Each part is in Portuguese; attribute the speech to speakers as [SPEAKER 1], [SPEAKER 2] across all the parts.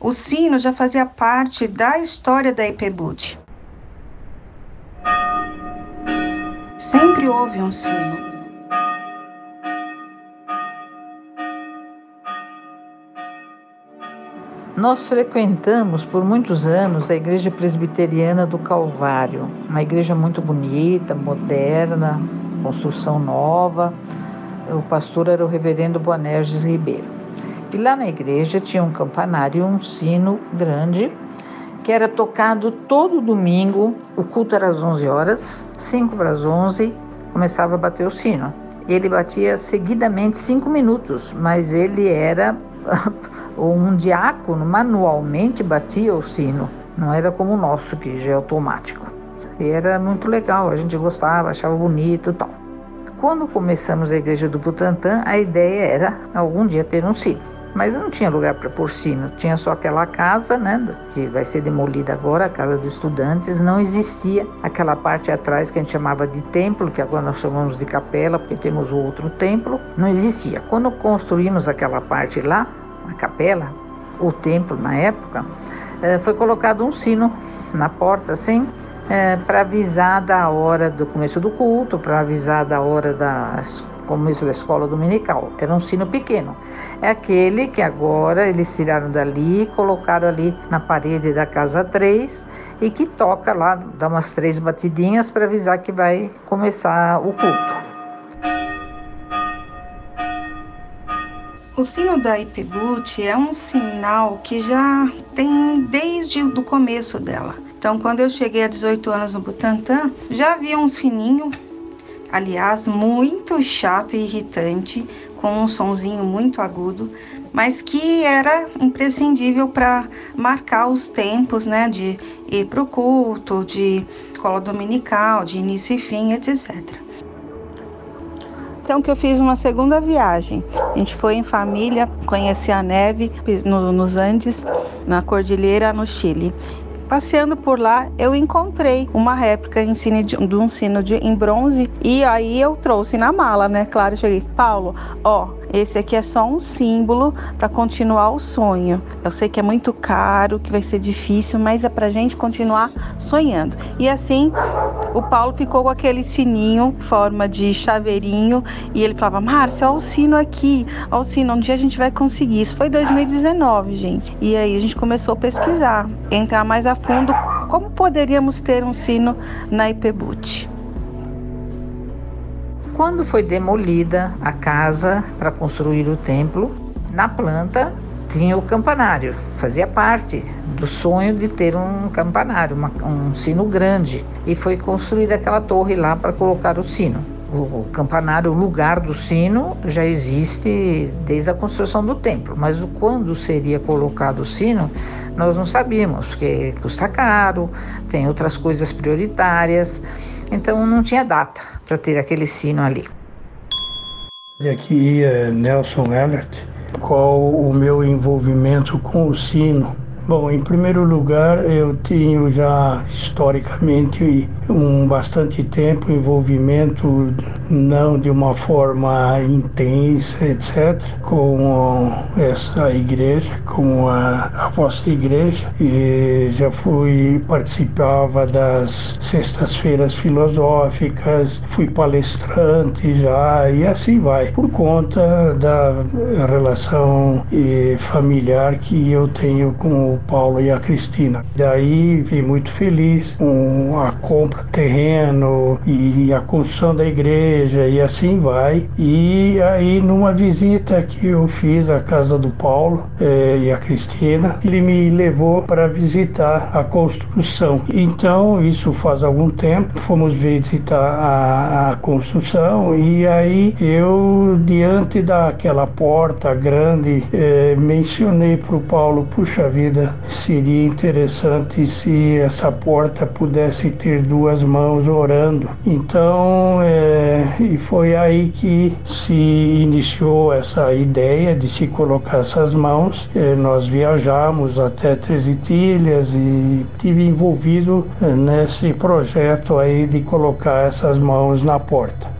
[SPEAKER 1] o sino já fazia parte da história da IPBUT. Sempre houve um sino.
[SPEAKER 2] Nós frequentamos por muitos anos a Igreja Presbiteriana do Calvário, uma igreja muito bonita, moderna, construção nova. O pastor era o reverendo Boanerges Ribeiro. E lá na igreja tinha um campanário um sino grande que era tocado todo domingo. O culto era às 11 horas, 5 para as 11, começava a bater o sino. Ele batia seguidamente cinco minutos, mas ele era um diácono manualmente batia o sino, não era como o nosso que já é automático. E era muito legal, a gente gostava, achava bonito e tal. Quando começamos a igreja do Butantã, a ideia era algum dia ter um sino. Mas não tinha lugar para pôr sino, tinha só aquela casa, né, que vai ser demolida agora, a casa dos estudantes. Não existia aquela parte atrás que a gente chamava de templo, que agora nós chamamos de capela, porque temos o outro templo. Não existia. Quando construímos aquela parte lá, a capela, o templo na época, eh, foi colocado um sino na porta, assim, é, para avisar da hora do começo do culto, para avisar da hora da começo da escola dominical. Era um sino pequeno. É aquele que agora eles tiraram dali e colocaram ali na parede da casa 3 e que toca lá, dá umas três batidinhas para avisar que vai começar o culto.
[SPEAKER 1] O sino da Ipibut é um sinal que já tem desde o começo dela. Então, quando eu cheguei a 18 anos no Butantã, já havia um sininho, aliás, muito chato e irritante, com um sonzinho muito agudo, mas que era imprescindível para marcar os tempos, né, de ir para o culto, de escola dominical, de início e fim, etc então que eu fiz uma segunda viagem. A gente foi em família, conheci a neve no, nos Andes, na Cordilheira, no Chile. Passeando por lá, eu encontrei uma réplica em sino de, de um sino de, em bronze e aí eu trouxe na mala, né? Claro, cheguei, Paulo, ó, esse aqui é só um símbolo para continuar o sonho. Eu sei que é muito caro, que vai ser difícil, mas é para gente continuar sonhando. E assim, o Paulo ficou com aquele sininho, forma de chaveirinho, e ele falava: Márcia, olha o sino aqui, olha o sino, um dia a gente vai conseguir. Isso foi 2019, gente. E aí a gente começou a pesquisar, entrar mais a fundo como poderíamos ter um sino na IPBUT.
[SPEAKER 2] Quando foi demolida a casa para construir o templo, na planta tinha o campanário, fazia parte do sonho de ter um campanário, uma, um sino grande, e foi construída aquela torre lá para colocar o sino. O, campanário, o lugar do sino, já existe desde a construção do templo, mas quando seria colocado o sino, nós não sabíamos, porque custa caro, tem outras coisas prioritárias. Então não tinha data para ter aquele sino ali.
[SPEAKER 3] Aqui é Nelson Ellert. Qual o meu envolvimento com o sino? Bom, em primeiro lugar, eu tenho já historicamente um bastante tempo envolvimento, não de uma forma intensa, etc., com essa igreja, com a, a vossa igreja, e já fui, participava das sextas-feiras filosóficas, fui palestrante já, e assim vai, por conta da relação familiar que eu tenho com o Paulo e a Cristina. Daí vim muito feliz com a compra terreno e a construção da igreja e assim vai. E aí numa visita que eu fiz à casa do Paulo eh, e a Cristina, ele me levou para visitar a construção. Então isso faz algum tempo, fomos visitar a, a construção e aí eu diante daquela porta grande eh, mencionei para o Paulo, puxa vida, seria interessante se essa porta pudesse ter duas mãos orando. Então, é, e foi aí que se iniciou essa ideia de se colocar essas mãos. É, nós viajamos até Treze Tilhas e tive envolvido é, nesse projeto aí de colocar essas mãos na porta.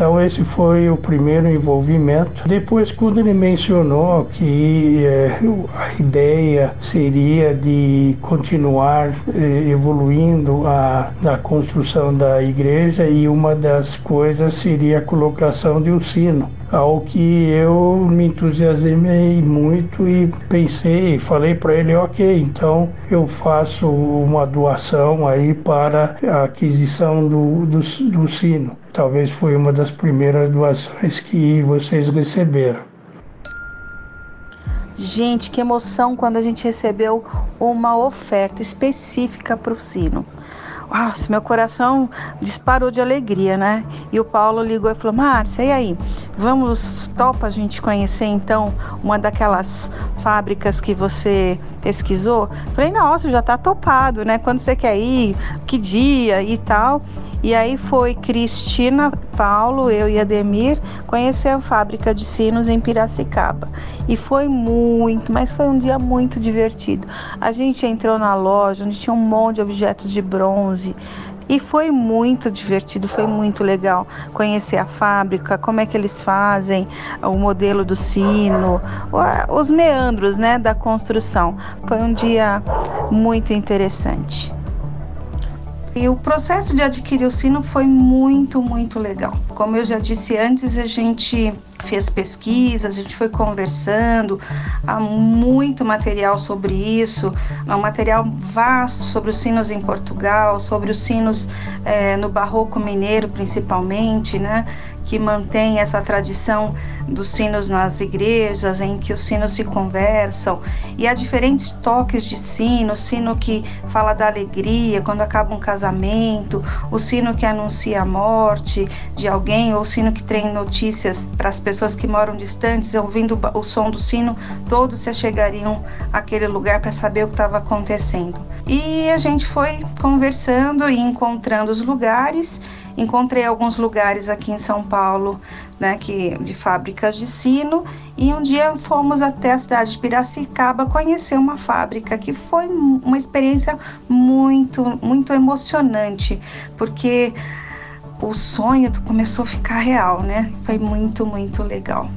[SPEAKER 3] Então esse foi o primeiro envolvimento. Depois, quando ele mencionou que é, a ideia seria de continuar é, evoluindo a, a construção da igreja e uma das coisas seria a colocação de um sino ao que eu me entusiasmei muito e pensei, falei para ele, ok, então eu faço uma doação aí para a aquisição do, do, do sino. Talvez foi uma das primeiras doações que vocês receberam.
[SPEAKER 1] Gente, que emoção quando a gente recebeu uma oferta específica para o sino nossa, meu coração disparou de alegria, né? E o Paulo ligou e falou: Márcia, e aí? Vamos, topa a gente conhecer então uma daquelas fábricas que você pesquisou? Falei: nossa, já tá topado, né? Quando você quer ir, que dia e tal. E aí foi Cristina, Paulo, eu e Ademir conhecer a fábrica de sinos em Piracicaba. E foi muito, mas foi um dia muito divertido. A gente entrou na loja onde tinha um monte de objetos de bronze. E foi muito divertido, foi muito legal conhecer a fábrica, como é que eles fazem, o modelo do sino, os meandros né, da construção. Foi um dia muito interessante. E o processo de adquirir o sino foi muito, muito legal. Como eu já disse antes, a gente fez pesquisas, a gente foi conversando, há muito material sobre isso, há um material vasto sobre os sinos em Portugal, sobre os sinos é, no barroco mineiro principalmente, né? Que mantém essa tradição dos sinos nas igrejas, em que os sinos se conversam, e há diferentes toques de sino, o sino que fala da alegria quando acaba um casamento, o sino que anuncia a morte de alguém, ou o sino que tem notícias para as pessoas que moram distantes, ouvindo o som do sino, todos se achegariam àquele lugar para saber o que estava acontecendo. E a gente foi conversando e encontrando os lugares Encontrei alguns lugares aqui em São Paulo, né, que, de fábricas de sino, e um dia fomos até a cidade de Piracicaba conhecer uma fábrica que foi uma experiência muito, muito emocionante, porque o sonho começou a ficar real, né? Foi muito, muito legal.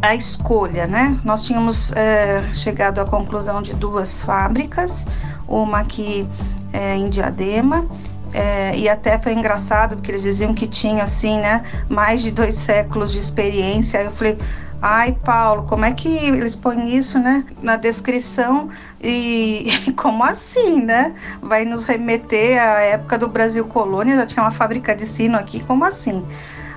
[SPEAKER 1] A escolha, né? Nós tínhamos é, chegado à conclusão de duas fábricas, uma aqui é, em Diadema é, e até foi engraçado porque eles diziam que tinha assim, né, mais de dois séculos de experiência. Aí eu falei, ai Paulo, como é que eles põem isso, né, na descrição e como assim, né? Vai nos remeter à época do Brasil colônia, já tinha uma fábrica de sino aqui, como assim?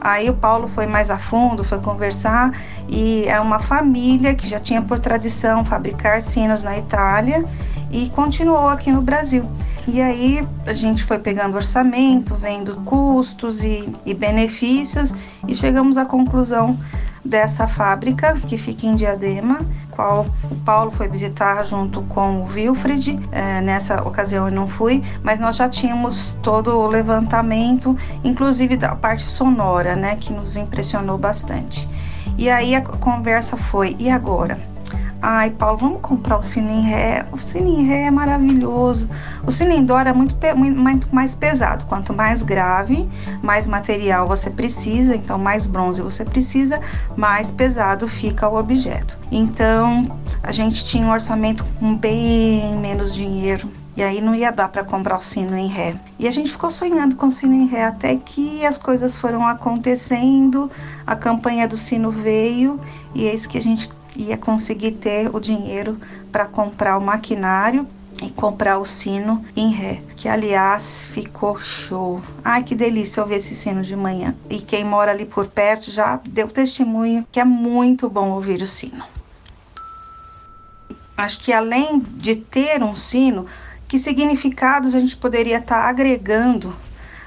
[SPEAKER 1] Aí o Paulo foi mais a fundo, foi conversar e é uma família que já tinha por tradição fabricar sinos na Itália e continuou aqui no Brasil. E aí a gente foi pegando orçamento, vendo custos e, e benefícios e chegamos à conclusão dessa fábrica que fica em Diadema, qual o Paulo foi visitar junto com o Wilfred. É, nessa ocasião eu não fui, mas nós já tínhamos todo o levantamento, inclusive da parte sonora, né, que nos impressionou bastante. E aí a conversa foi: e agora? Ai, Paulo, vamos comprar o Cine Ré. O Cine Ré é maravilhoso. O Cine Dó é muito, muito mais pesado. Quanto mais grave, mais material você precisa, então mais bronze você precisa, mais pesado fica o objeto. Então, a gente tinha um orçamento com bem menos dinheiro. E aí não ia dar para comprar o sino em ré. E a gente ficou sonhando com o sino em ré até que as coisas foram acontecendo, a campanha do sino veio e é isso que a gente ia conseguir ter o dinheiro para comprar o maquinário e comprar o sino em ré, que aliás ficou show. Ai que delícia ouvir esse sino de manhã. E quem mora ali por perto já deu testemunho que é muito bom ouvir o sino. Acho que além de ter um sino, que significados a gente poderia estar tá agregando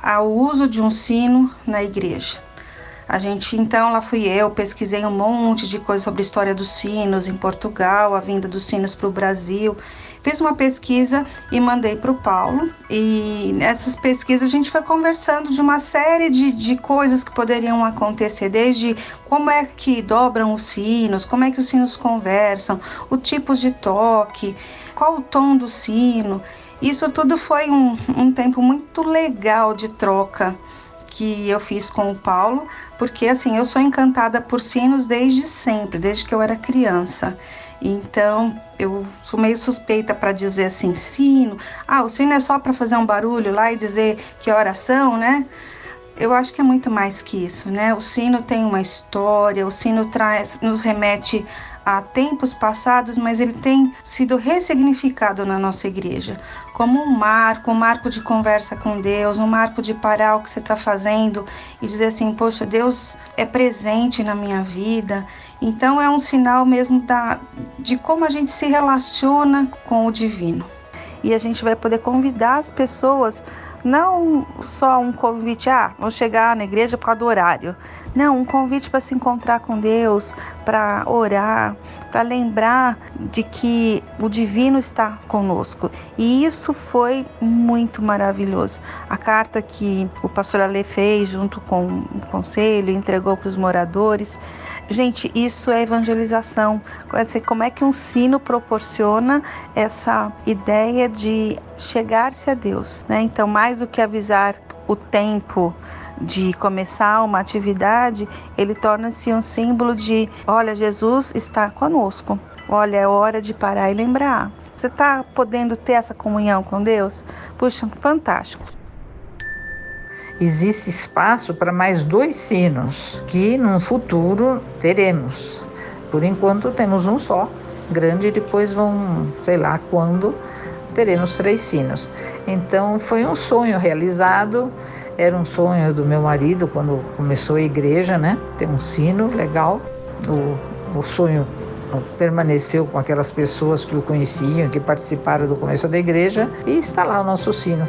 [SPEAKER 1] ao uso de um sino na igreja? A gente, então, lá fui eu, pesquisei um monte de coisa sobre a história dos sinos em Portugal, a vinda dos sinos para o Brasil. Fiz uma pesquisa e mandei para o Paulo. E nessas pesquisas a gente foi conversando de uma série de, de coisas que poderiam acontecer, desde como é que dobram os sinos, como é que os sinos conversam, o tipo de toque, qual o tom do sino. Isso tudo foi um, um tempo muito legal de troca que eu fiz com o Paulo, porque assim, eu sou encantada por sinos desde sempre, desde que eu era criança. Então, eu sou meio suspeita para dizer assim, sino. Ah, o sino é só para fazer um barulho lá e dizer que é oração, né? Eu acho que é muito mais que isso, né? O sino tem uma história, o sino traz, nos remete a tempos passados, mas ele tem sido ressignificado na nossa igreja como um marco, um marco de conversa com Deus, um marco de parar o que você está fazendo e dizer assim: Poxa, Deus é presente na minha vida. Então é um sinal mesmo da, de como a gente se relaciona com o divino. E a gente vai poder convidar as pessoas não só um convite, ah, vou chegar na igreja por causa do horário. Não, um convite para se encontrar com Deus, para orar, para lembrar de que o divino está conosco. E isso foi muito maravilhoso. A carta que o pastor Ale fez junto com o conselho, entregou para os moradores. Gente, isso é evangelização. Como é que um sino proporciona essa ideia de chegar-se a Deus? Né? Então, mais do que avisar o tempo de começar uma atividade, ele torna-se um símbolo de: olha, Jesus está conosco. Olha, é hora de parar e lembrar. Você está podendo ter essa comunhão com Deus? Puxa, fantástico
[SPEAKER 2] existe espaço para mais dois sinos que no futuro teremos. Por enquanto temos um só, grande, e depois vão, sei lá quando, teremos três sinos. Então foi um sonho realizado. Era um sonho do meu marido quando começou a igreja, né? Ter um sino legal. O, o sonho permaneceu com aquelas pessoas que o conheciam, que participaram do começo da igreja, e está lá o nosso sino.